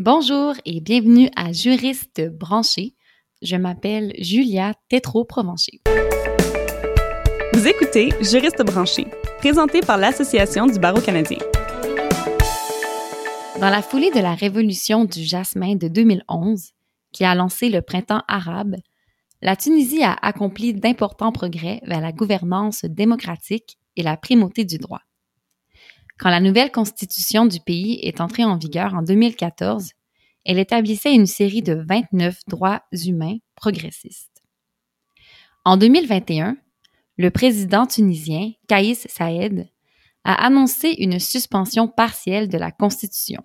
Bonjour et bienvenue à Juriste branché. Je m'appelle Julia Tétrault-Provencher. Vous écoutez Juriste branché, présenté par l'Association du barreau canadien. Dans la foulée de la révolution du jasmin de 2011, qui a lancé le printemps arabe, la Tunisie a accompli d'importants progrès vers la gouvernance démocratique et la primauté du droit. Quand la nouvelle constitution du pays est entrée en vigueur en 2014, elle établissait une série de 29 droits humains progressistes. En 2021, le président tunisien, Kaïs Saïd, a annoncé une suspension partielle de la Constitution.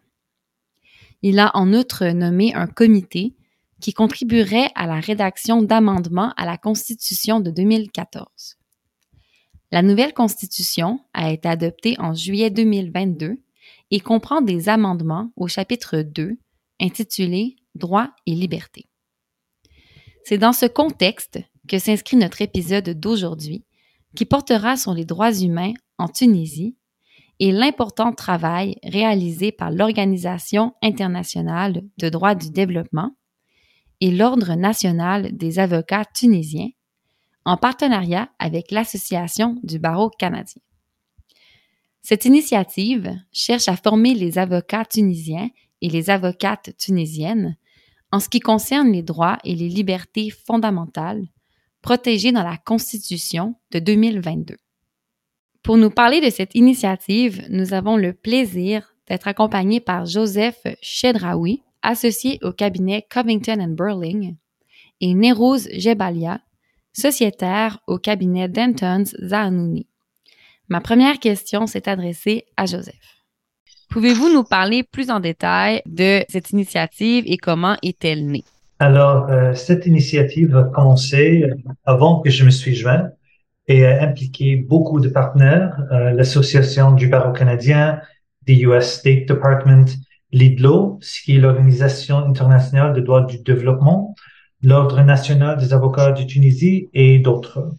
Il a en outre nommé un comité qui contribuerait à la rédaction d'amendements à la Constitution de 2014. La nouvelle Constitution a été adoptée en juillet 2022 et comprend des amendements au chapitre 2 intitulé Droits et libertés. C'est dans ce contexte que s'inscrit notre épisode d'aujourd'hui qui portera sur les droits humains en Tunisie et l'important travail réalisé par l'Organisation internationale de droits du développement et l'Ordre national des avocats tunisiens en partenariat avec l'Association du barreau canadien. Cette initiative cherche à former les avocats tunisiens et les avocates tunisiennes en ce qui concerne les droits et les libertés fondamentales protégés dans la Constitution de 2022. Pour nous parler de cette initiative, nous avons le plaisir d'être accompagnés par Joseph Chedraoui, associé au cabinet Covington Burling, et Nérouz Jebalia, sociétaire au cabinet Dentons Zahanouni. Ma première question s'est adressée à Joseph. Pouvez-vous nous parler plus en détail de cette initiative et comment est-elle née? Alors, euh, cette initiative a commencé avant que je me suis joint et a impliqué beaucoup de partenaires, euh, l'Association du barreau canadien, the US State Department, l'IDLO, ce qui est l'Organisation internationale des droits du développement, l'Ordre national des avocats de Tunisie et d'autres.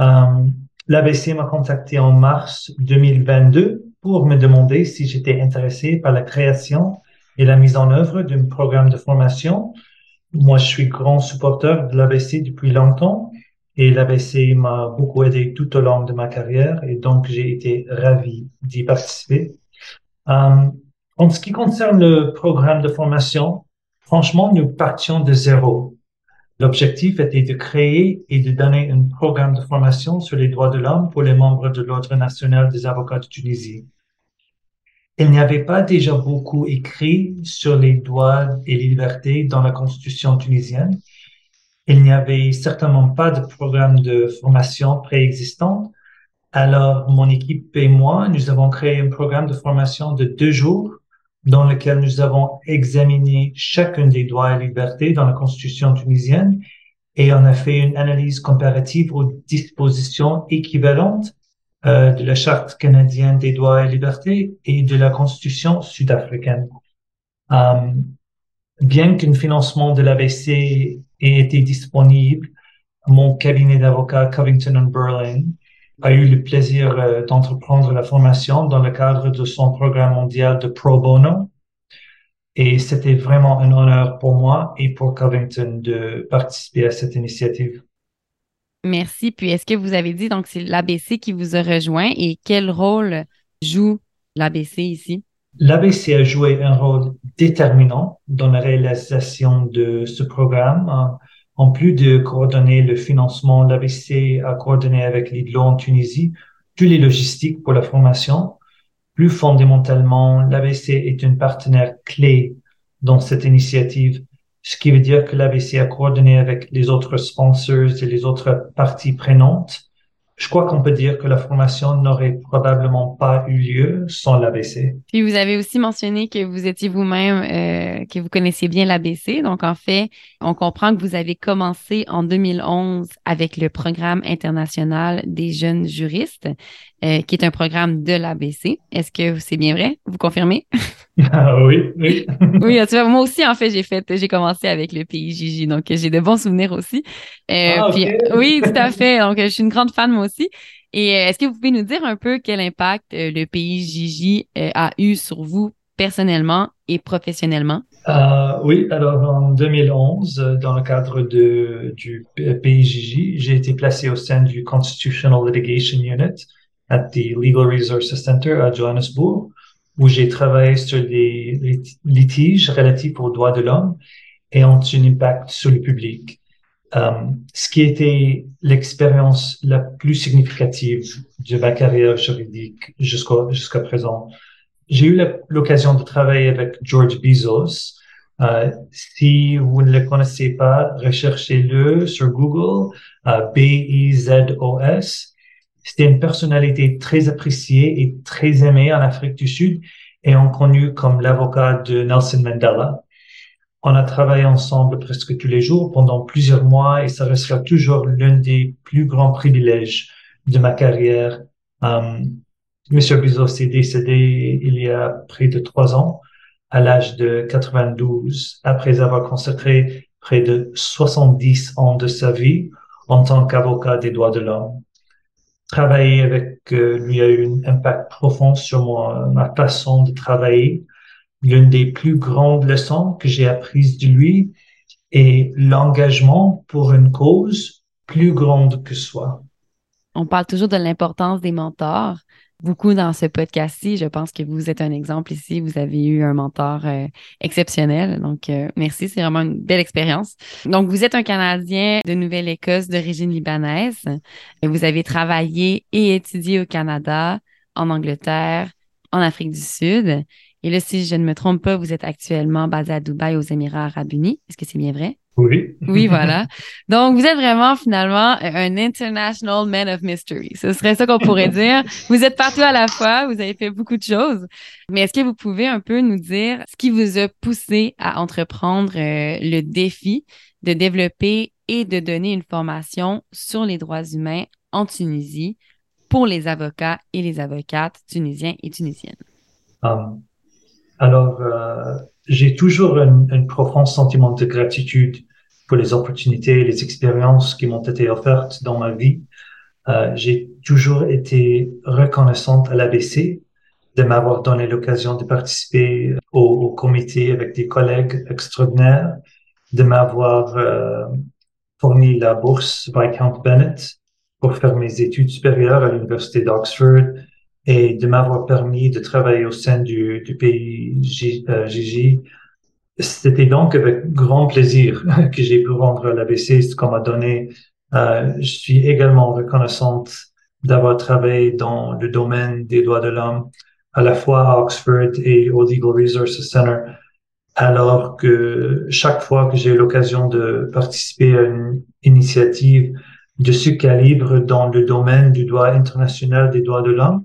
Euh, L'ABC m'a contacté en mars 2022 pour me demander si j'étais intéressé par la création et la mise en œuvre d'un programme de formation. Moi, je suis grand supporter de l'ABC depuis longtemps et l'ABC m'a beaucoup aidé tout au long de ma carrière et donc j'ai été ravi d'y participer. Euh, en ce qui concerne le programme de formation, franchement, nous partions de zéro. L'objectif était de créer et de donner un programme de formation sur les droits de l'homme pour les membres de l'Ordre national des avocats de Tunisie. Il n'y avait pas déjà beaucoup écrit sur les droits et les libertés dans la constitution tunisienne. Il n'y avait certainement pas de programme de formation préexistant. Alors, mon équipe et moi, nous avons créé un programme de formation de deux jours dans lequel nous avons examiné chacun des droits et libertés dans la Constitution tunisienne et on a fait une analyse comparative aux dispositions équivalentes euh, de la Charte canadienne des droits et libertés et de la Constitution sud-africaine. Euh, bien qu'un financement de l'ABC ait été disponible, mon cabinet d'avocats Covington Burling a eu le plaisir euh, d'entreprendre la formation dans le cadre de son programme mondial de pro bono. Et c'était vraiment un honneur pour moi et pour Covington de participer à cette initiative. Merci. Puis est-ce que vous avez dit, donc c'est l'ABC qui vous a rejoint et quel rôle joue l'ABC ici? L'ABC a joué un rôle déterminant dans la réalisation de ce programme. En plus de coordonner le financement, l'ABC a coordonné avec l'IDLO en Tunisie toutes les logistiques pour la formation. Plus fondamentalement, l'ABC est un partenaire clé dans cette initiative, ce qui veut dire que l'ABC a coordonné avec les autres sponsors et les autres parties prenantes je crois qu'on peut dire que la formation n'aurait probablement pas eu lieu sans l'ABC. Puis vous avez aussi mentionné que vous étiez vous-même, euh, que vous connaissiez bien l'ABC. Donc en fait, on comprend que vous avez commencé en 2011 avec le programme international des jeunes juristes, euh, qui est un programme de l'ABC. Est-ce que c'est bien vrai? Vous confirmez? Ah oui, oui. oui, tu vois, moi aussi, en fait, j'ai fait, j'ai commencé avec le PIJJ, donc j'ai de bons souvenirs aussi. Euh, ah, puis, oui, tout à fait. Donc, je suis une grande fan, moi aussi. Et euh, est-ce que vous pouvez nous dire un peu quel impact le PIJJ a eu sur vous personnellement et professionnellement? Euh, oui, alors en 2011, dans le cadre de, du PIJJ, j'ai été placé au sein du Constitutional Litigation Unit at the Legal Resources Center à Johannesburg, où j'ai travaillé sur des litiges relatifs aux droits de l'homme et ont un impact sur le public. Euh, ce qui était l'expérience la plus significative de ma carrière juridique jusqu'à jusqu'à présent. J'ai eu l'occasion de travailler avec George Bezos. Euh, si vous ne le connaissez pas, recherchez-le sur Google, euh, B-E-Z-O-S. C'était une personnalité très appréciée et très aimée en Afrique du Sud et on connu comme l'avocat de Nelson Mandela. On a travaillé ensemble presque tous les jours pendant plusieurs mois et ça restera toujours l'un des plus grands privilèges de ma carrière. Um, Monsieur Bezos est décédé il y a près de trois ans, à l'âge de 92, après avoir consacré près de 70 ans de sa vie en tant qu'avocat des droits de l'homme. Travailler avec euh, lui a eu un impact profond sur moi, ma façon de travailler, l'une des plus grandes leçons que j'ai apprises de lui est l'engagement pour une cause plus grande que soi. On parle toujours de l'importance des mentors. Beaucoup dans ce podcast-ci, je pense que vous êtes un exemple ici. Vous avez eu un mentor euh, exceptionnel. Donc, euh, merci. C'est vraiment une belle expérience. Donc, vous êtes un Canadien de Nouvelle-Écosse d'origine libanaise. Vous avez travaillé et étudié au Canada, en Angleterre, en Afrique du Sud. Et là, si je ne me trompe pas, vous êtes actuellement basé à Dubaï, aux Émirats arabes unis. Est-ce que c'est bien vrai? Oui. Oui, voilà. Donc, vous êtes vraiment finalement un international man of mystery. Ce serait ça qu'on pourrait dire. Vous êtes partout à la fois, vous avez fait beaucoup de choses. Mais est-ce que vous pouvez un peu nous dire ce qui vous a poussé à entreprendre euh, le défi de développer et de donner une formation sur les droits humains en Tunisie pour les avocats et les avocates tunisiens et tunisiennes? Um, alors, euh, j'ai toujours un, un, profond sentiment de gratitude pour les opportunités, les expériences qui m'ont été offertes dans ma vie. Euh, j'ai toujours été reconnaissante à l'ABC de m'avoir donné l'occasion de participer au, au, comité avec des collègues extraordinaires, de m'avoir euh, fourni la bourse Viscount Bennett pour faire mes études supérieures à l'université d'Oxford, et de m'avoir permis de travailler au sein du, du pays Gigi. Euh, C'était donc avec grand plaisir que j'ai pu rendre l'ABC ce qu'on m'a donné. Euh, je suis également reconnaissante d'avoir travaillé dans le domaine des droits de l'homme, à la fois à Oxford et au Legal Resources Center, alors que chaque fois que j'ai eu l'occasion de participer à une initiative de ce calibre dans le domaine du droit international des droits de l'homme,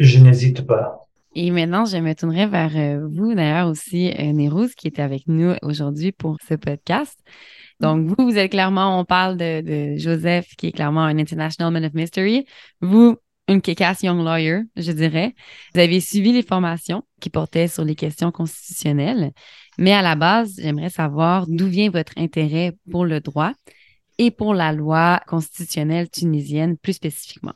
je n'hésite pas. Et maintenant, je me tournerai vers euh, vous, d'ailleurs aussi, euh, qui était avec nous aujourd'hui pour ce podcast. Donc, vous, vous êtes clairement, on parle de, de Joseph, qui est clairement un International Man of Mystery. Vous, une kick young lawyer, je dirais. Vous avez suivi les formations qui portaient sur les questions constitutionnelles. Mais à la base, j'aimerais savoir d'où vient votre intérêt pour le droit et pour la loi constitutionnelle tunisienne plus spécifiquement.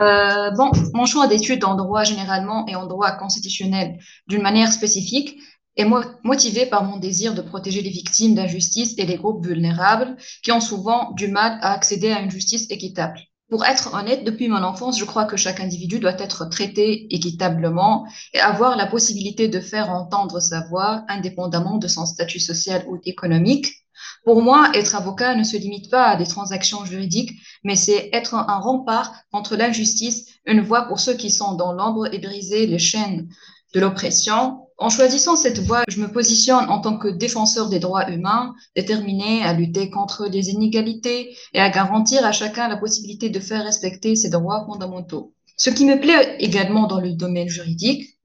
Euh, bon, mon choix d'études en droit généralement et en droit constitutionnel d'une manière spécifique est motivé par mon désir de protéger les victimes d'injustice et les groupes vulnérables qui ont souvent du mal à accéder à une justice équitable. Pour être honnête, depuis mon enfance, je crois que chaque individu doit être traité équitablement et avoir la possibilité de faire entendre sa voix indépendamment de son statut social ou économique. Pour moi, être avocat ne se limite pas à des transactions juridiques, mais c'est être un rempart contre l'injustice, une voix pour ceux qui sont dans l'ombre et briser les chaînes de l'oppression. En choisissant cette voie, je me positionne en tant que défenseur des droits humains, déterminé à lutter contre les inégalités et à garantir à chacun la possibilité de faire respecter ses droits fondamentaux. Ce qui me plaît également dans le domaine juridique,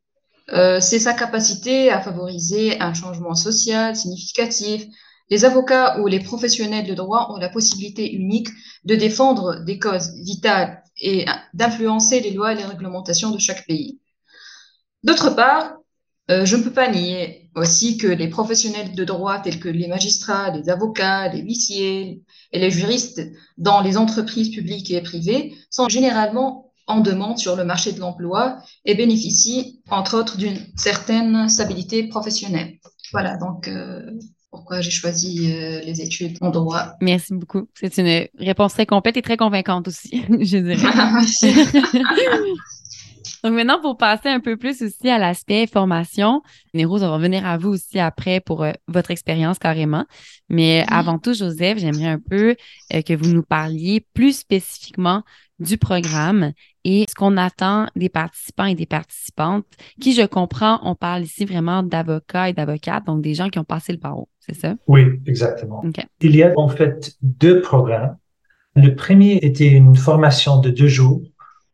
euh, c'est sa capacité à favoriser un changement social significatif les avocats ou les professionnels de droit ont la possibilité unique de défendre des causes vitales et d'influencer les lois et les réglementations de chaque pays. D'autre part, euh, je ne peux pas nier aussi que les professionnels de droit tels que les magistrats, les avocats, les huissiers et les juristes dans les entreprises publiques et privées sont généralement en demande sur le marché de l'emploi et bénéficient, entre autres, d'une certaine stabilité professionnelle. Voilà, donc euh, pourquoi j'ai choisi euh, les études en droit. Merci beaucoup. C'est une réponse très complète et très convaincante aussi, je dirais. Donc maintenant, pour passer un peu plus aussi à l'aspect formation, Néros, on va revenir à vous aussi après pour euh, votre expérience carrément. Mais avant tout, Joseph, j'aimerais un peu euh, que vous nous parliez plus spécifiquement du programme et ce qu'on attend des participants et des participantes, qui, je comprends, on parle ici vraiment d'avocats et d'avocates, donc des gens qui ont passé le barreau, c'est ça? Oui, exactement. Il y a en fait deux programmes. Le premier était une formation de deux jours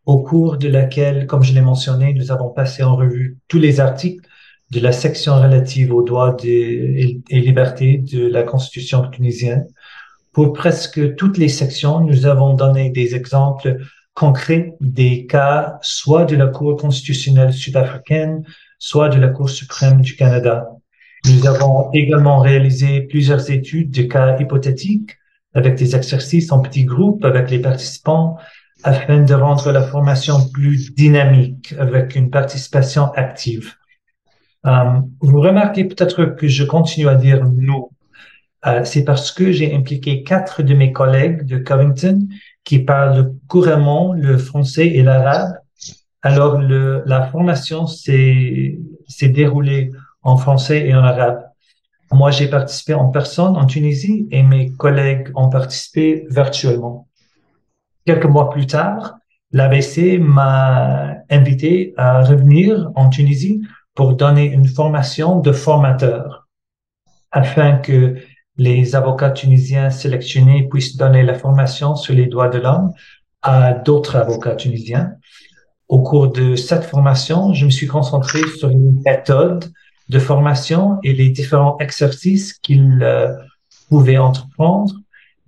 au cours de laquelle, comme je l'ai mentionné, nous avons passé en revue tous les articles de la section relative aux droits et, libertés de la Constitution tunisienne. Pour presque toutes les sections, nous avons donné des exemples concrets des cas soit de la Cour constitutionnelle sud-africaine, soit de la Cour suprême du Canada. Nous avons également réalisé plusieurs études de cas hypothétiques avec des exercices en petits groupes avec les participants afin de rendre la formation plus dynamique avec une participation active. Euh, vous remarquez peut-être que je continue à dire nous. Euh, c'est parce que j'ai impliqué quatre de mes collègues de Covington qui parlent couramment le français et l'arabe. Alors, le, la formation s'est déroulée en français et en arabe. Moi, j'ai participé en personne en Tunisie et mes collègues ont participé virtuellement. Quelques mois plus tard, l'ABC m'a invité à revenir en Tunisie pour donner une formation de formateur afin que les avocats tunisiens sélectionnés puissent donner la formation sur les droits de l'homme à d'autres avocats tunisiens. Au cours de cette formation, je me suis concentré sur une méthode de formation et les différents exercices qu'ils euh, pouvaient entreprendre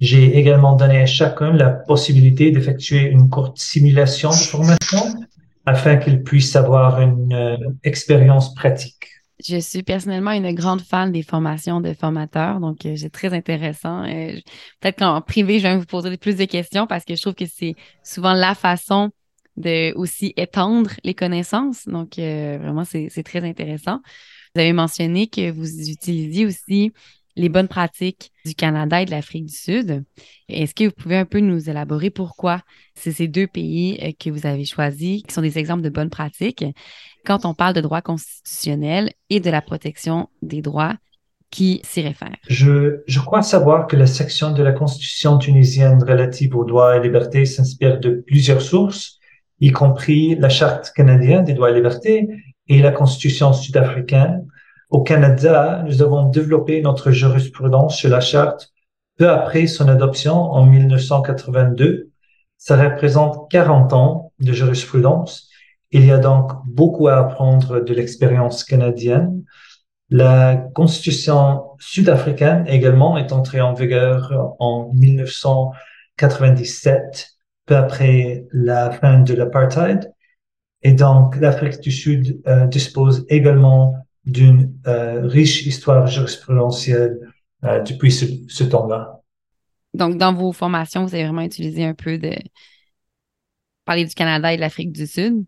j'ai également donné à chacun la possibilité d'effectuer une courte simulation de formation afin qu'ils puissent avoir une euh, expérience pratique. Je suis personnellement une grande fan des formations de formateurs, donc euh, c'est très intéressant. Euh, peut-être qu'en privé, je vais vous poser plus de questions parce que je trouve que c'est souvent la façon de aussi étendre les connaissances. Donc, vraiment, c'est très intéressant. Vous avez mentionné que vous utilisiez aussi les bonnes pratiques du Canada et de l'Afrique du Sud. Est-ce que vous pouvez un peu nous élaborer pourquoi c'est ces deux pays euh, que vous avez choisis qui sont des exemples de bonnes pratiques? Quand on parle de droit constitutionnel et de la protection des droits qui s'y réfèrent? Je, je crois savoir que la section de la Constitution tunisienne relative aux droits et libertés s'inspire de plusieurs sources, y compris la Charte canadienne des droits et libertés et la Constitution sud-africaine au Canada, nous avons développé notre jurisprudence sur la charte peu après son adoption en 1982. Ça représente 40 ans de jurisprudence. Il y a donc beaucoup à apprendre de l'expérience canadienne. La constitution sud-africaine également est entrée en vigueur en 1997, peu après la fin de l'apartheid. Et donc, l'Afrique du Sud euh, dispose également d'une euh, riche histoire jurisprudentielle euh, depuis ce, temps-là. Donc, dans vos formations, vous avez vraiment utilisé un peu de parler du Canada et de l'Afrique du Sud?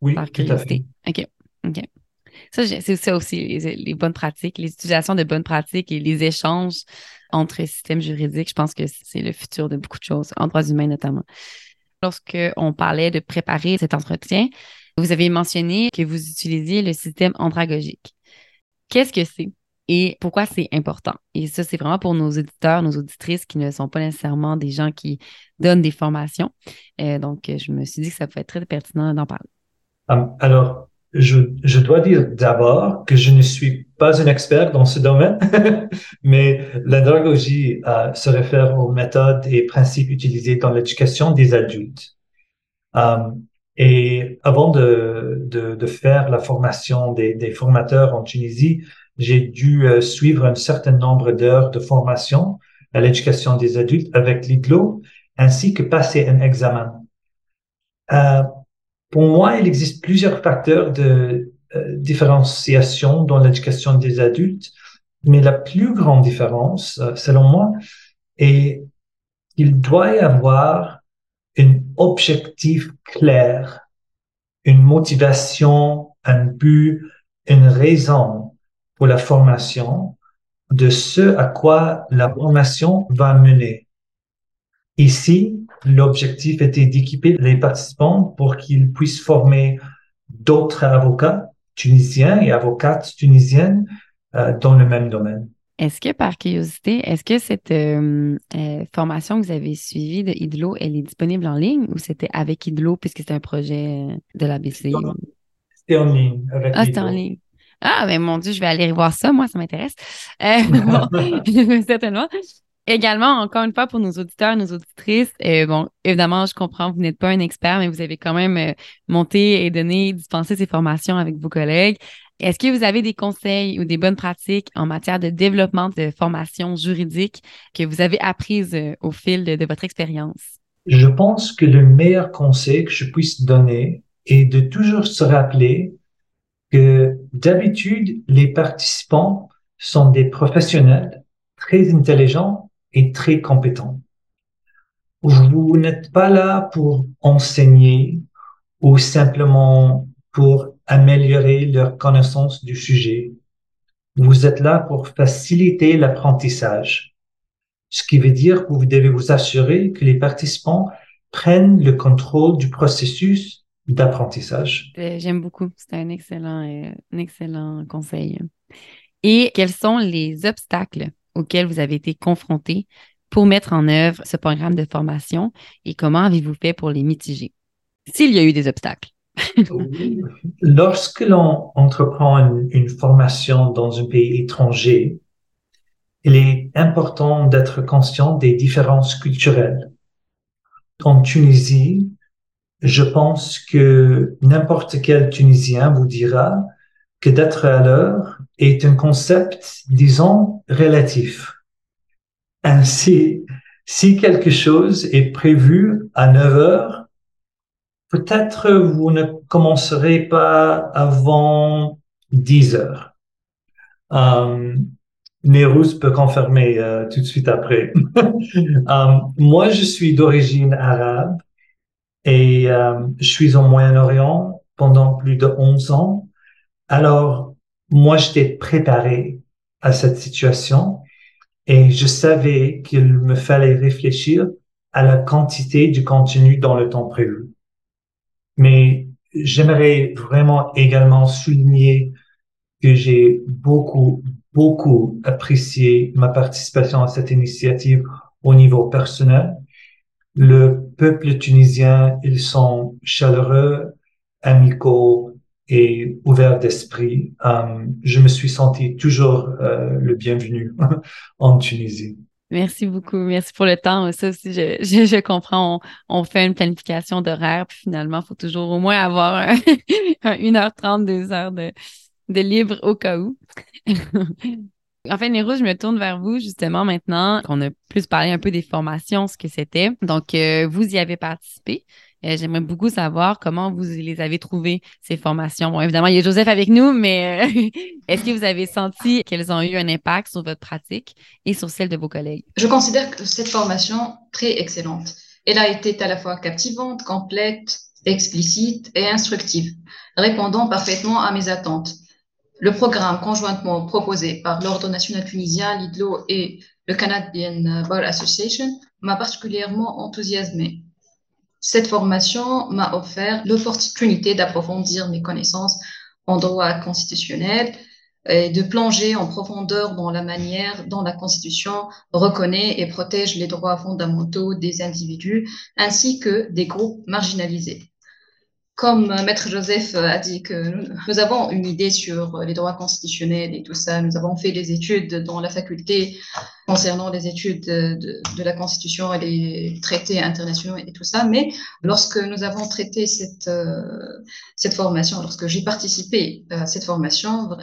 Oui, tout à fait. OK. OK. Ça, c'est ça aussi, les, bonnes pratiques, les utilisations de bonnes pratiques et les échanges entre systèmes juridiques. Je pense que c'est le futur de beaucoup de choses, en droits humains notamment. Lorsqu'on parlait de préparer cet entretien, vous avez mentionné que vous utilisiez le système andragogique. Qu'est-ce que c'est et pourquoi c'est important? Et ça, c'est vraiment pour nos auditeurs, nos auditrices qui ne sont pas nécessairement des gens qui donnent des formations. Euh, donc, je me suis dit que ça pouvait être très pertinent d'en parler. Hum, alors, je, je, dois dire d'abord que je ne suis pas un expert dans ce domaine, mais l'andragogie euh, se réfère aux méthodes et principes utilisés dans l'éducation des adultes. Hum, et avant de, de, de faire la formation des, des, formateurs en Tunisie, j'ai dû euh, suivre un certain nombre d'heures de formation à l'éducation des adultes avec l'IGLO, ainsi que passer un examen. Euh, pour moi, il existe plusieurs facteurs de euh, différenciation dans l'éducation des adultes, mais la plus grande différence, euh, selon moi, est qu'il doit y avoir une objectif clair, une motivation, un but, une raison pour la formation de ce à quoi la formation va mener. Ici, l'objectif était d'équiper les participants pour qu'ils puissent former d'autres avocats tunisiens et avocates tunisiennes euh, dans le même domaine. Est-ce que, par curiosité, est-ce que cette euh, euh, formation que vous avez suivie de IDLO, elle est disponible en ligne ou c'était avec IDLO puisque c'est un projet de la BCI? C'était en ligne. Avec ah, c'était en ligne. Ah, mais mon Dieu, je vais aller voir ça. Moi, ça m'intéresse. bon, certainement. Également, encore une fois, pour nos auditeurs, nos auditrices, euh, bon, évidemment, je comprends, vous n'êtes pas un expert, mais vous avez quand même euh, monté et donné, dispensé ces formations avec vos collègues. Est-ce que vous avez des conseils ou des bonnes pratiques en matière de développement de formation juridique que vous avez apprises euh, au fil de, de votre expérience? Je pense que le meilleur conseil que je puisse donner est de toujours se rappeler que d'habitude, les participants sont des professionnels très intelligents et très compétent. Vous n'êtes pas là pour enseigner ou simplement pour améliorer leur connaissance du sujet. Vous êtes là pour faciliter l'apprentissage, ce qui veut dire que vous devez vous assurer que les participants prennent le contrôle du processus d'apprentissage. Euh, j'aime beaucoup, c'est un excellent, euh, un excellent conseil. Et quels sont les obstacles auxquels vous avez été confrontés pour mettre en œuvre ce programme de formation et comment avez-vous fait pour les mitiger? S'il y a eu des obstacles. Lorsque l'on entreprend une, formation dans un pays étranger, il est important d'être conscient des différences culturelles. En Tunisie, je pense que n'importe quel Tunisien vous dira que d'être à l'heure est un concept, disons, relatif. Ainsi, si quelque chose est prévu à 9 heures, peut-être vous ne commencerez pas avant 10 heures. Euh, peut confirmer euh, tout de suite après. Euh, moi, je suis d'origine arabe et euh, je suis au Moyen-Orient pendant plus de 11 ans. Alors, moi, j'étais préparé à cette situation et je savais qu'il me fallait réfléchir à la quantité du contenu dans le temps prévu. Mais j'aimerais vraiment également souligner que j'ai beaucoup, beaucoup apprécié ma participation à cette initiative au niveau personnel. Le peuple tunisien, ils sont chaleureux, amicaux, et ouvert d'esprit, euh, je me suis senti toujours euh, le bienvenu en Tunisie. Merci beaucoup. Merci pour le temps. Ça aussi, je, je, comprends. On, on, fait une planification d'horaire, puis finalement, il faut toujours au moins avoir heure trente, deux heures de, de libre au cas où. en fait, Nero, je me tourne vers vous justement maintenant qu'on a plus parlé un peu des formations, ce que c'était. Donc, euh, vous y avez participé. Euh, j'aimerais beaucoup savoir comment vous les avez trouvées, ces formations. Bon, évidemment, il y a Joseph avec nous, mais euh, est-ce que vous avez senti qu'elles ont eu un impact sur votre pratique et sur celle de vos collègues? Je considère que cette formation très excellente. Elle a été à la fois captivante, complète, explicite et instructive, répondant parfaitement à mes attentes. Le programme conjointement proposé par l'Ordre national tunisien, l'IDLO et le Canadian Bar Association m'a particulièrement enthousiasmé. Cette formation m'a offert l'opportunité d'approfondir mes connaissances en droit constitutionnel et de plonger en profondeur dans la manière dont la Constitution reconnaît et protège les droits fondamentaux des individus ainsi que des groupes marginalisés comme Maître Joseph a dit que nous, avons une idée sur les droits constitutionnels et tout ça, nous avons fait des études dans la faculté concernant les études de, la Constitution et les traités internationaux et tout ça, mais lorsque nous avons traité cette, euh, cette formation, lorsque j'ai participé à cette formation, euh,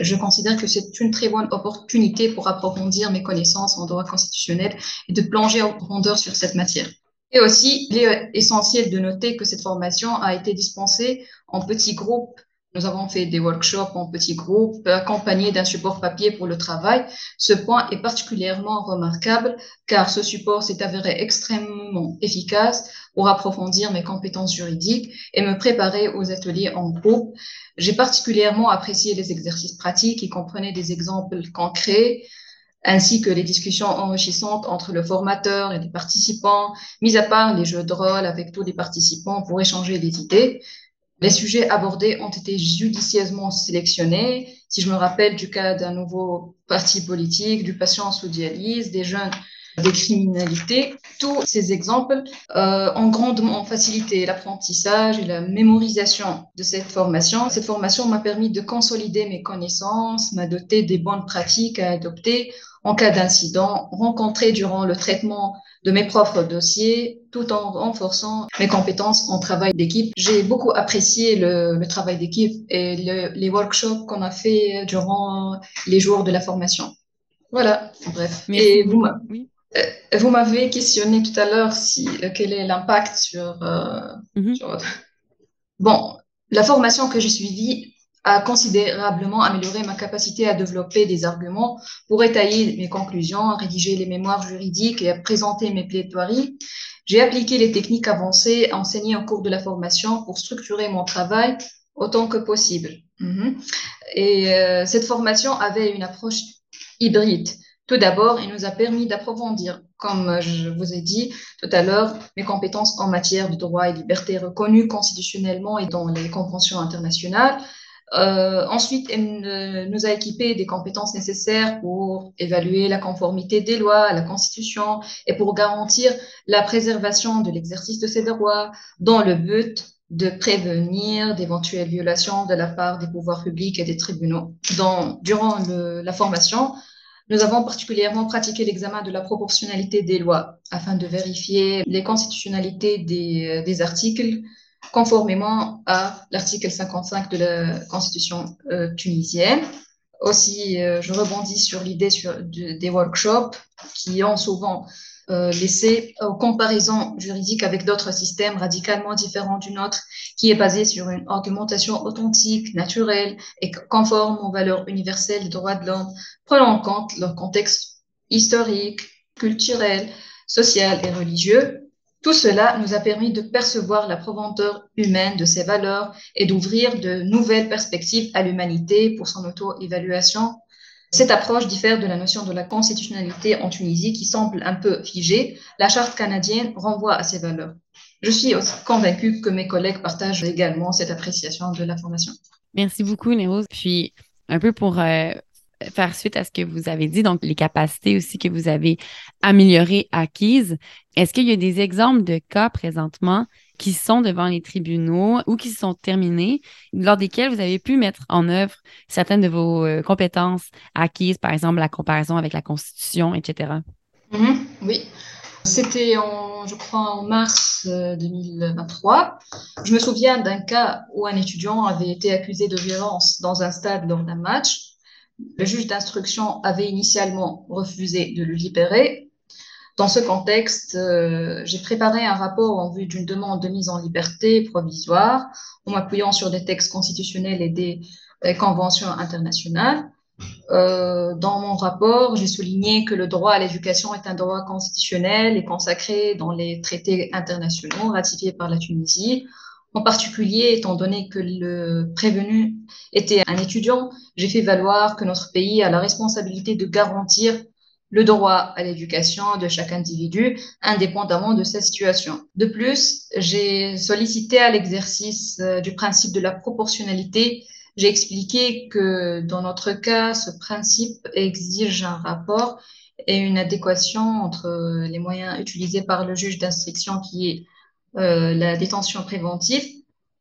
je considère que c'est une très bonne opportunité pour approfondir mes connaissances en droit constitutionnel et de plonger en profondeur sur cette matière. Et aussi, il est essentiel de noter que cette formation a été dispensée en petits groupes Nous avons fait des workshops en petits groupes, accompagnés d'un support papier pour le travail. Ce point est particulièrement remarquable car ce support s'est avéré extrêmement efficace pour approfondir mes compétences juridiques et me préparer aux ateliers en groupe. J'ai particulièrement apprécié les exercices pratiques qui comprenaient des exemples concrets, ainsi que les discussions enrichissantes entre le formateur et les participants, mis à part les jeux de rôle avec tous les participants pour échanger des idées. Les sujets abordés ont été judicieusement sélectionnés. Si je me rappelle du cas d'un nouveau parti politique, du patient sous dialyse, des jeunes des criminalités, tous ces exemples euh, ont grandement facilité l'apprentissage et la mémorisation de cette formation. Cette formation m'a permis de consolider mes connaissances, m'a doté des bonnes pratiques à adopter en cas d'incident rencontré durant le traitement de mes propres dossiers, tout en renforçant mes compétences en travail d'équipe. J'ai beaucoup apprécié le, travail d'équipe et les workshops qu'on a fait durant les jours de la formation. Voilà, bref. Et vous, euh, vous m'avez questionné tout à l'heure si euh, quel est l'impact sur, euh, sur, Bon, la formation que j'ai suivie a considérablement amélioré ma capacité à développer des arguments pour étayer mes conclusions, à rédiger les mémoires juridiques et à présenter mes plaidoiries. J'ai appliqué les techniques avancées enseignées au cours de la formation pour structurer mon travail autant que possible. Mhm. Et euh, cette formation avait une approche hybride. Tout d'abord, il nous a permis d'approfondir, comme je vous ai dit tout à l'heure, mes compétences en matière de droit et liberté reconnues constitutionnellement et dans les conventions internationales, euh, ensuite, elle nous a équipé des compétences nécessaires pour évaluer la conformité des lois à la Constitution et pour garantir la préservation de l'exercice de ces droits dans le but de prévenir d'éventuelles violations de la part des pouvoirs publics et des tribunaux. Dans, durant la formation, nous avons particulièrement pratiqué l'examen de la proportionnalité des lois afin de vérifier les constitutionnalités des, des articles conformément à l'article 55 de la Constitution euh, tunisienne. Aussi, euh, je rebondis sur l'idée des workshops qui ont souvent euh, laissé aux comparaisons juridiques avec d'autres systèmes radicalement différents du nôtre, qui est basé sur une argumentation authentique, naturelle et conforme aux valeurs universelles des droits de l'homme, prenant en compte leur contexte historique, culturel, social et religieux, tout cela nous a permis de percevoir la profondeur humaine de ces valeurs et d'ouvrir de nouvelles perspectives à l'humanité pour son auto-évaluation. Cette approche diffère de la notion de la constitutionnalité en Tunisie qui semble un peu figée. La charte canadienne renvoie à ces valeurs. Je suis convaincue que mes collègues partagent également cette appréciation de la formation. Merci beaucoup, Néros. Puis, un peu pour euh, faire suite à ce que vous avez dit, donc les capacités aussi que vous avez améliorées, acquises. Est-ce qu'il y a des exemples de cas présentement qui sont devant les tribunaux ou qui sont terminés, lors desquels vous avez pu mettre en œuvre certaines de vos euh, compétences acquises, par exemple la comparaison avec la Constitution, etc. Mm-hmm. oui. C'était en, je crois, en mars 2023. Euh, je me souviens d'un cas où un étudiant avait été accusé de violence dans un stade lors d'un match. Le juge d'instruction avait initialement refusé de le libérer. Dans ce contexte, euh, j'ai préparé un rapport en vue d'une demande de mise en liberté provisoire en m'appuyant sur des textes constitutionnels et des, conventions internationales. Euh, dans mon rapport, j'ai souligné que le droit à l'éducation est un droit constitutionnel et consacré dans les traités internationaux ratifiés par la Tunisie. En particulier, étant donné que le prévenu était un étudiant, j'ai fait valoir que notre pays a la responsabilité de garantir le droit à l'éducation de chaque individu, indépendamment de sa situation. De plus, j'ai sollicité à l'exercice euh, du principe de la proportionnalité. J'ai expliqué que dans notre cas, ce principe exige un rapport et une adéquation entre les moyens utilisés par le juge d'instruction qui est euh, la détention préventive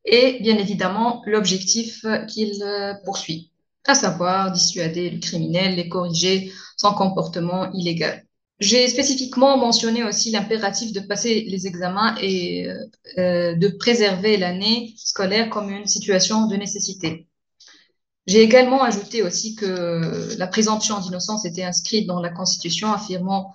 et bien évidemment l'objectif qu'il euh, poursuit, à savoir dissuader le criminel et corriger son comportement illégal. J'ai spécifiquement mentionné aussi l'impératif de passer les examens et euh, de préserver l'année scolaire comme une situation de nécessité. J'ai également ajouté aussi que la présomption d'innocence était inscrite dans la Constitution, affirmant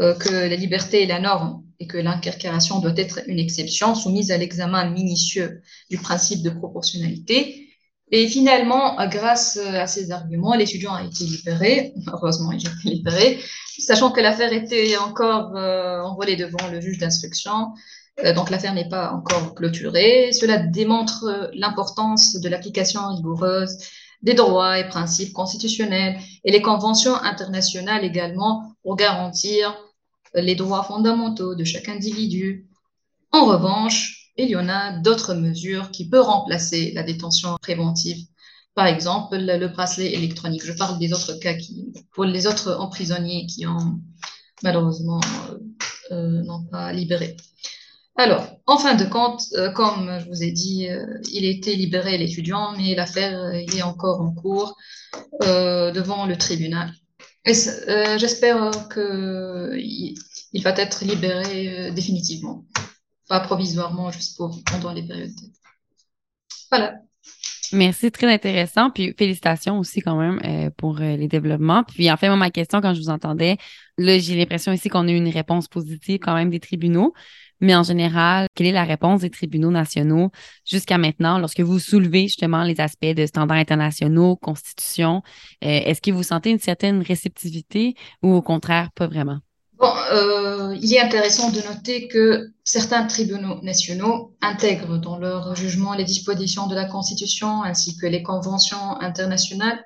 euh, que la liberté est la norme et que l'incarcération doit être une exception soumise à l'examen minutieux du principe de proportionnalité. Et finalement, grâce à ces arguments, l'étudiant a été libéré. Heureusement, il a été libéré, sachant que l'affaire était encore euh, envolée devant le juge d'instruction. Euh, donc l'affaire n'est pas encore clôturée. Cela démontre l'importance de l'application rigoureuse des droits et principes constitutionnels et les conventions internationales également pour garantir les droits fondamentaux de chaque individu. En revanche, il y en a d'autres mesures qui peuvent remplacer la détention préventive. Par exemple, le bracelet électronique. Je parle des autres cas qui, pour les autres emprisonnés qui ont malheureusement euh, euh n'ont pas libéré. Alors, en fin de compte, euh, comme je vous ai dit, euh, il été libéré l'étudiant, mais l'affaire est encore en cours devant le tribunal. J'espère qu'il il va être libéré définitivement pas provisoirement, juste pour pendant les périodes. Voilà. Merci, très intéressant. Puis félicitations aussi quand même euh, pour euh, les développements. Puis en fait, ma question, quand je vous entendais, là, j'ai l'impression ici qu'on a eu une réponse positive quand même des tribunaux. Mais en général, quelle est la réponse des tribunaux nationaux jusqu'à maintenant lorsque vous soulevez justement les aspects de standards internationaux, constitution? Euh, est-ce que vous sentez une certaine réceptivité ou au contraire, pas vraiment? Bon, euh, il est intéressant de noter que certains tribunaux nationaux intègrent dans leur jugement les dispositions de la Constitution ainsi que les conventions internationales.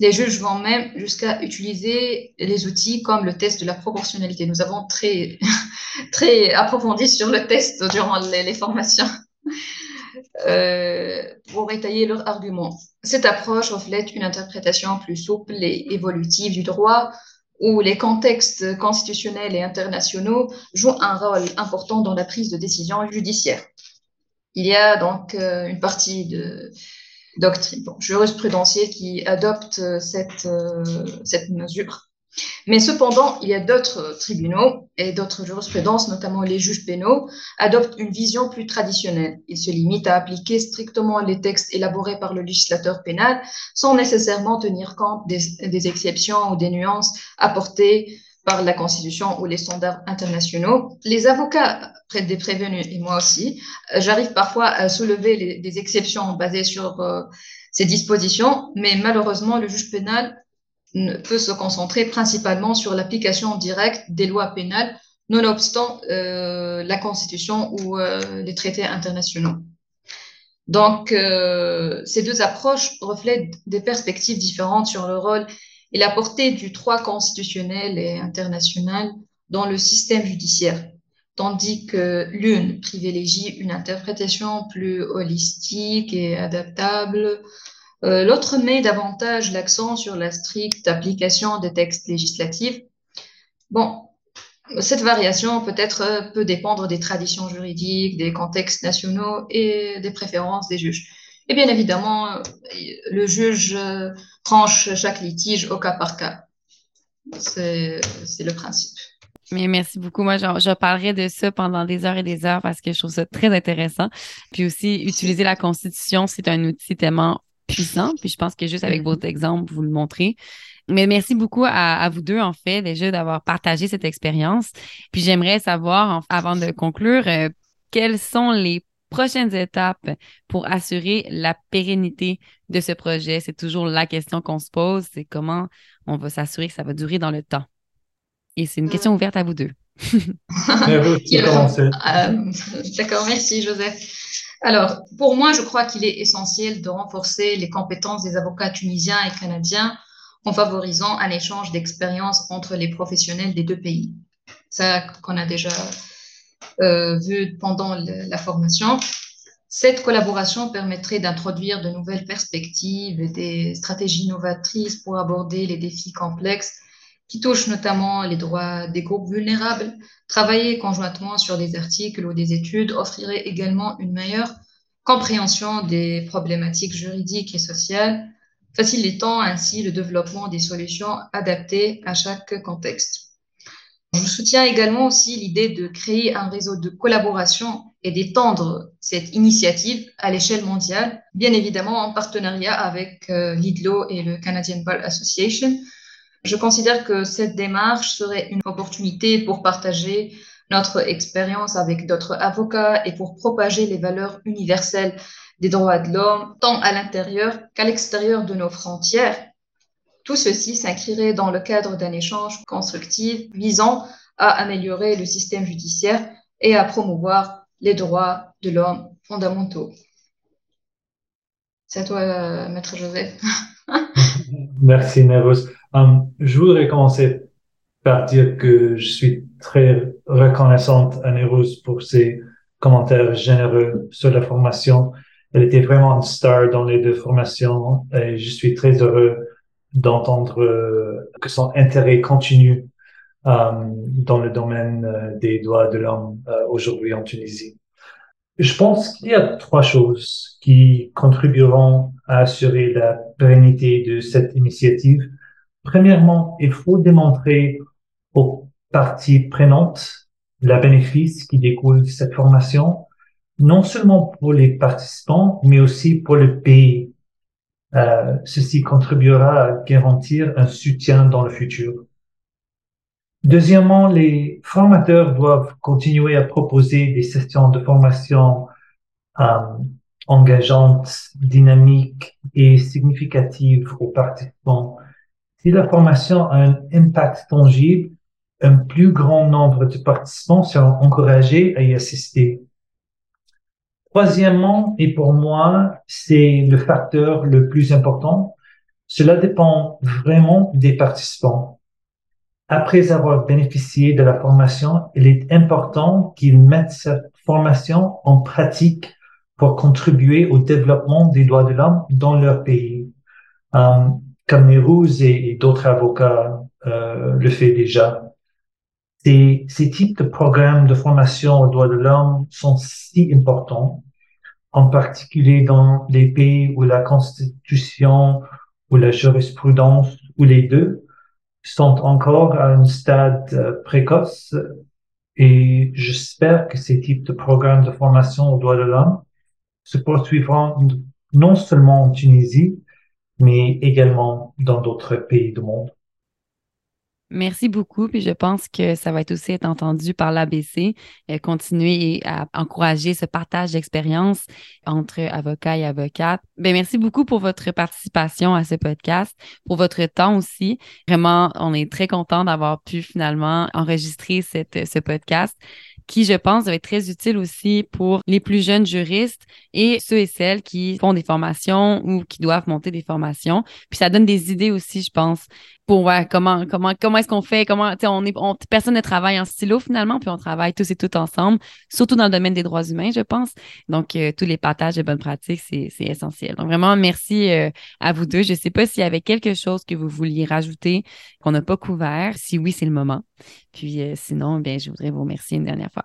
Les juges vont même jusqu'à utiliser les outils comme le test de la proportionnalité. Nous avons très, très approfondi sur le test durant les, formations euh, pour étayer leurs arguments. Cette approche reflète une interprétation plus souple et évolutive du droit où les contextes constitutionnels et internationaux jouent un rôle important dans la prise de décision judiciaire. Il y a donc euh, une partie de doctrine jurisprudentielle qui adopte cette, euh, cette mesure mais cependant, il y a d'autres tribunaux et d'autres jurisprudences, notamment les juges pénaux, adoptent une vision plus traditionnelle. Ils se limitent à appliquer strictement les textes élaborés par le législateur pénal sans nécessairement tenir compte des, exceptions ou des nuances apportées par la Constitution ou les standards internationaux. Les avocats des prévenus, et moi aussi, j'arrive parfois à soulever des exceptions basées sur euh, ces dispositions, mais malheureusement, le juge pénal peut se concentrer principalement sur l'application directe des lois pénales, nonobstant euh, la Constitution ou euh, les traités internationaux. Donc, euh, ces deux approches reflètent des perspectives différentes sur le rôle et la portée du droit constitutionnel et international dans le système judiciaire, tandis que l'une privilégie une interprétation plus holistique et adaptable euh, l'autre met davantage l'accent sur la stricte application des textes législatifs. Bon, cette variation peut-être euh, peut dépendre des traditions juridiques, des contextes nationaux et des préférences des juges. Et bien évidemment, le juge tranche chaque litige au cas par cas. C'est le principe. Mais merci beaucoup. Moi, je, je, parlerai de ça pendant des heures et des heures parce que je trouve ça très intéressant. Puis aussi, utiliser la Constitution, c'est un outil tellement puissant. Puis je pense que juste avec mm-hmm. votre exemple, vous le montrez. Mais merci beaucoup à, vous deux, en fait, déjà d'avoir partagé cette expérience. Puis j'aimerais savoir, avant de conclure, euh, quelles sont les prochaines étapes pour assurer la pérennité de ce projet? C'est toujours la question qu'on se pose, c'est comment on va s'assurer que ça va durer dans le temps. Et c'est une question mm. ouverte à vous deux. Euh, d'accord, merci Joseph. Alors, pour moi, je crois qu'il est essentiel de renforcer les compétences des avocats tunisiens et canadiens en favorisant un échange d'expériences entre les professionnels des deux pays. Ça qu'on a déjà euh, vu pendant la formation. Cette collaboration permettrait d'introduire de nouvelles perspectives et des stratégies novatrices pour aborder les défis complexes qui touchent notamment les droits des groupes vulnérables. Travailler conjointement sur des articles ou des études offrirait également une meilleure compréhension des problématiques juridiques et sociales, facilitant ainsi le développement des solutions adaptées à chaque contexte. Je soutiens également aussi l'idée de créer un réseau de collaboration et d'étendre cette initiative à l'échelle mondiale, bien évidemment en partenariat avec euh, l'IDLO et le Canadian Bar Association, je considère que cette démarche serait une opportunité pour partager notre expérience avec d'autres avocats et pour propager les valeurs universelles des droits de l'homme, tant à l'intérieur qu'à l'extérieur de nos frontières. Tout ceci s'inscrirait dans le cadre d'un échange constructif visant à améliorer le système judiciaire et à promouvoir les droits de l'homme fondamentaux. C'est à toi, Maître Joseph. Merci, Nervous. Um, je voudrais commencer par dire que je suis très reconnaissante à Nervous pour ses commentaires généreux sur la formation. Elle était vraiment une star dans les deux formations et je suis très heureux d'entendre euh, que son intérêt continue um, dans le domaine euh, des droits de l'homme aujourd'hui en Tunisie. Je pense qu'il y a trois choses qui contribueront à assurer la pérennité de cette initiative. Premièrement, il faut démontrer aux parties prenantes la bénéfice qui découle de cette formation, non seulement pour les participants, mais aussi pour le pays. Euh, ceci contribuera à garantir un soutien dans le futur. Deuxièmement, les formateurs doivent continuer à proposer des sessions de formation euh, engageantes, dynamiques et significatives aux participants. Si la formation a un impact tangible, un plus grand nombre de participants seront encouragés à y assister. Troisièmement, et pour moi, c'est le facteur le plus important, cela dépend vraiment des participants. Après avoir bénéficié de la formation, il est important qu'ils mettent cette formation en pratique pour contribuer au développement des droits de l'homme dans leur pays. Euh, comme Nérouz et, d'autres avocats euh, le fait déjà. Ces, ces types de programmes de formation aux droits de l'homme sont si importants, en particulier dans les pays où la constitution ou la jurisprudence ou les deux sont encore à un stade euh, précoce et j'espère que ces types de programmes de formation aux droits de l'homme se poursuivront non seulement en Tunisie, mais également dans d'autres pays du monde. Merci beaucoup. Puis je pense que ça va être aussi être entendu par l'ABC, euh, continuer à encourager ce partage d'expérience entre avocats et avocates. Ben, merci beaucoup pour votre participation à ce podcast, pour votre temps aussi. Vraiment, on est très content d'avoir pu finalement enregistrer cette, ce podcast qui, je pense, va être très utile aussi pour les plus jeunes juristes et ceux et celles qui font des formations ou qui doivent monter des formations. Puis ça donne des idées aussi, je pense, pour voir comment comment comment est-ce qu'on fait, comment on est on, personne ne travaille en stylo finalement, puis on travaille tous et toutes ensemble, surtout dans le domaine des droits humains, je pense. Donc euh, tous les partages de bonnes pratiques, c'est essentiel. Donc vraiment merci euh, à vous deux. Je ne sais pas s'il y avait quelque chose que vous vouliez rajouter qu'on n'a pas couvert. Si oui, c'est le moment. Puis euh, sinon, bien, je voudrais vous remercier une dernière fois.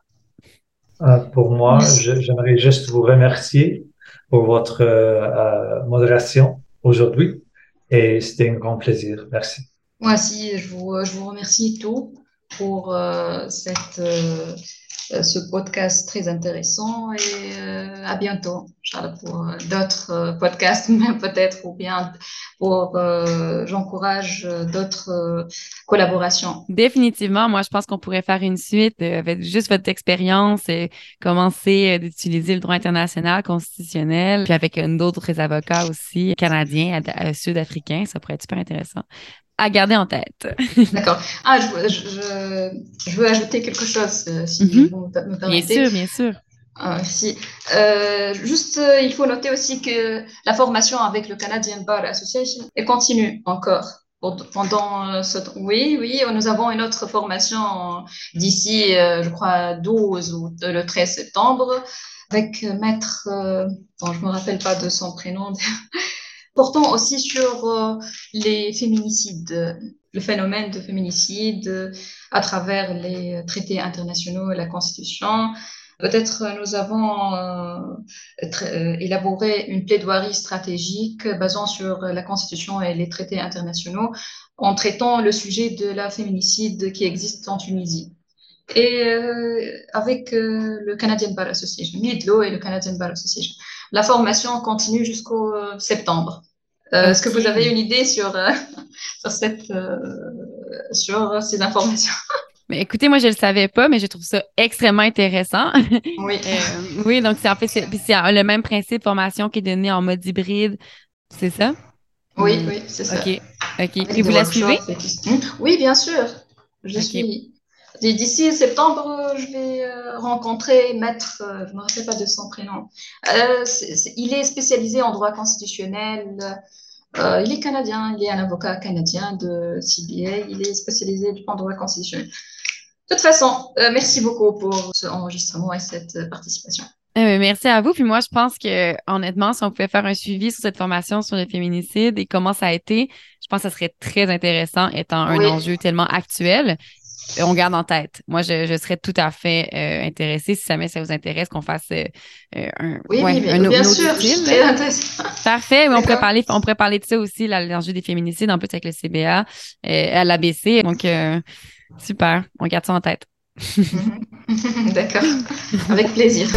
Euh, pour moi, j'aimerais juste vous remercier pour votre euh, modération aujourd'hui et c'était un grand plaisir. Merci. Moi aussi, je vous, je vous remercie tout pour cette euh, ce podcast très intéressant et euh, à bientôt pour euh, d'autres podcasts, peut-être, ou bien pour, j'encourage d'autres collaborations. Définitivement, moi, je pense qu'on pourrait faire une suite avec juste votre expérience et commencer d'utiliser le droit international constitutionnel, puis avec d'autres avocats aussi, canadiens, sud-africains, ça pourrait être super intéressant à garder en tête. D'accord. Ah, je, je, je, veux ajouter quelque chose, euh, si mhm. vous me permettez. Bien sûr, bien sûr. Ah, merci. Euh, juste, euh, il faut noter aussi que la formation avec le Canadian Bar Association est continue encore. Pendant ce temps. Oui, oui, nous avons une autre formation d'ici, je crois, 12 ou le 13 septembre avec maître, bon, je me rappelle pas de son prénom, portant aussi sur euh, les féminicides, le phénomène de féminicide à travers les traités internationaux et la Constitution. Peut-être nous avons euh, euh, élaboré une plaidoirie stratégique basant sur la Constitution et les traités internationaux en traitant le sujet de la féminicide qui existe en Tunisie. Et avec le Canadian Bar Association, l'IDLO et le Canadian Bar Association. La formation continue jusqu'au euh, septembre. Euh, est-ce que vous avez une idée sur, euh, sur, cette, sur ces informations? Mais écoutez, moi, je le savais pas, mais je trouve ça extrêmement intéressant. Oui. Euh, oui, donc c'est en fait, c'est le même principe formation qui est donné en mode hybride, c'est ça? Oui, hmm. oui, c'est ça. OK. OK. Et vous la suivez? Oui, bien sûr. Je suis. D'ici septembre, je vais euh, rencontrer Maître, euh, je ne me rappelle pas de son prénom. il est spécialisé en droit constitutionnel. il est canadien, il est un avocat canadien de CBA. Il est spécialisé en droit constitutionnel. De toute façon, euh, merci beaucoup pour ce enregistrement et cette euh, participation. Euh, merci à vous. Puis moi, je pense que honnêtement, si on pouvait faire un suivi sur cette formation sur le féminicide et comment ça a été, je pense que ça serait très intéressant étant un enjeu tellement actuel. On garde en tête. Moi, je, serais tout à fait intéressée, si jamais ça vous intéresse, qu'on fasse un, oui, oui, bien sûr, intéressant. Parfait. on pourrait parler, on pourrait parler de ça aussi, l'enjeu des féminicides, en plus avec le CBA, à l'ABC. Donc, Super, on garde ça en tête. D'accord, avec plaisir.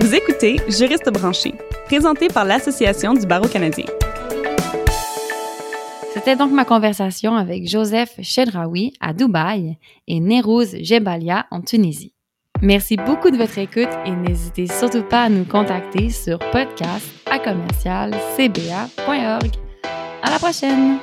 Vous écoutez Juriste branché, présenté par l'Association du barreau canadien. C'était donc ma conversation avec Joseph Chedraoui à Dubaï et Nérouz Jebalia en Tunisie. Merci beaucoup de votre écoute et n'hésitez surtout pas à nous contacter sur podcast à commercial. À la prochaine!